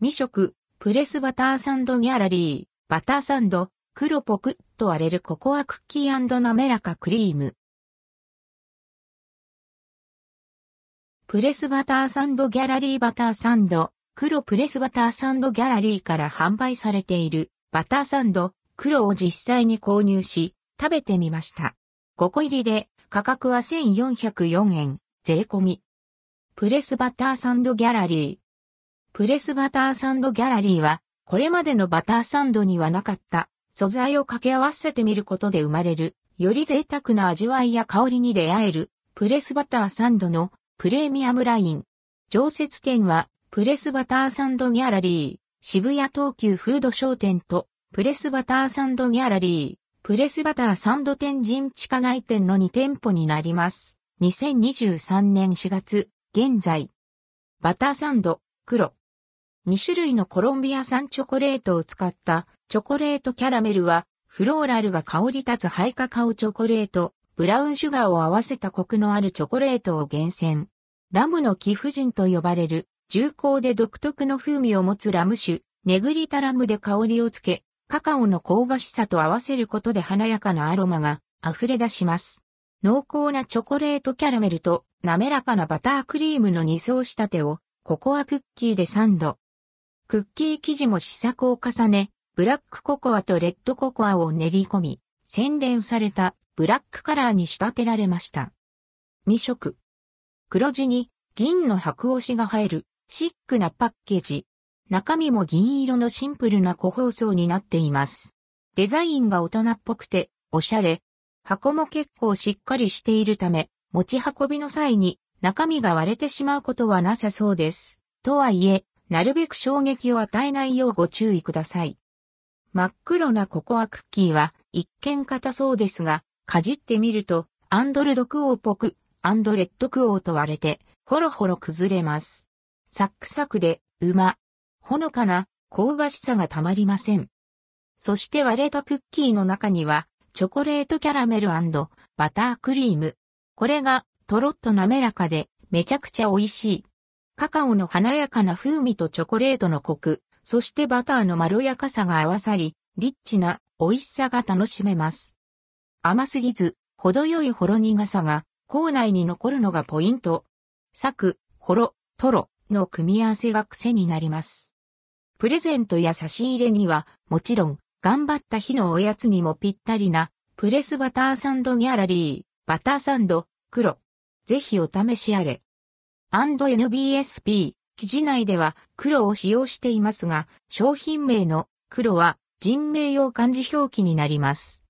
未食、プレスバターサンドギャラリー、バターサンド、黒ポクッと割れるココアクッキー滑らかクリーム。プレスバターサンドギャラリーバターサンド、黒プレスバターサンドギャラリーから販売されているバターサンド、黒を実際に購入し、食べてみました。5個入りで価格は1404円、税込み。プレスバターサンドギャラリー。プレスバターサンドギャラリーは、これまでのバターサンドにはなかった素材を掛け合わせてみることで生まれる、より贅沢な味わいや香りに出会える、プレスバターサンドのプレミアムライン。常設店は、プレスバターサンドギャラリー、渋谷東急フード商店と、プレスバターサンドギャラリー、プレスバターサンド天神地下街店の2店舗になります。2023年4月、現在。バターサンド、黒。2種類のコロンビア産チョコレートを使ったチョコレートキャラメルは、フローラルが香り立つハイカカオチョコレート、ブラウンシュガーを合わせたコクのあるチョコレートを厳選。ラムの貴婦人と呼ばれる、重厚で独特の風味を持つラム酒、ネグリタラムで香りをつけ、カカオの香ばしさと合わせることで華やかなアロマが溢れ出します。濃厚なチョコレートキャラメルと滑らかなバタークリームの二層仕立てをココアクッキーでサンド。クッキー生地も試作を重ね、ブラックココアとレッドココアを練り込み、洗練されたブラックカラーに仕立てられました。未色。黒地に銀の白押しが入るシックなパッケージ。中身も銀色のシンプルな個包装になっています。デザインが大人っぽくておしゃれ。箱も結構しっかりしているため、持ち運びの際に中身が割れてしまうことはなさそうです。とはいえ、なるべく衝撃を与えないようご注意ください。真っ黒なココアクッキーは一見硬そうですが、かじってみると、アンドルドクオーっぽく、アンドレッドクオーと割れて、ほろほろ崩れます。サックサクで、うま。ほのかな、香ばしさがたまりません。そして割れたクッキーの中には、チョコレートキャラメルバタークリーム。これが、とろっと滑らかで、めちゃくちゃ美味しい。カカオの華やかな風味とチョコレートのコク、そしてバターのまろやかさが合わさり、リッチな美味しさが楽しめます。甘すぎず、程よいほろ苦さが、口内に残るのがポイント。サク、ほろ、とろの組み合わせが癖になります。プレゼントや差し入れには、もちろん、頑張った日のおやつにもぴったりな、プレスバターサンドギャラリー、バターサンド、黒。ぜひお試しあれ。&NBSP、記事内では黒を使用していますが、商品名の黒は人名用漢字表記になります。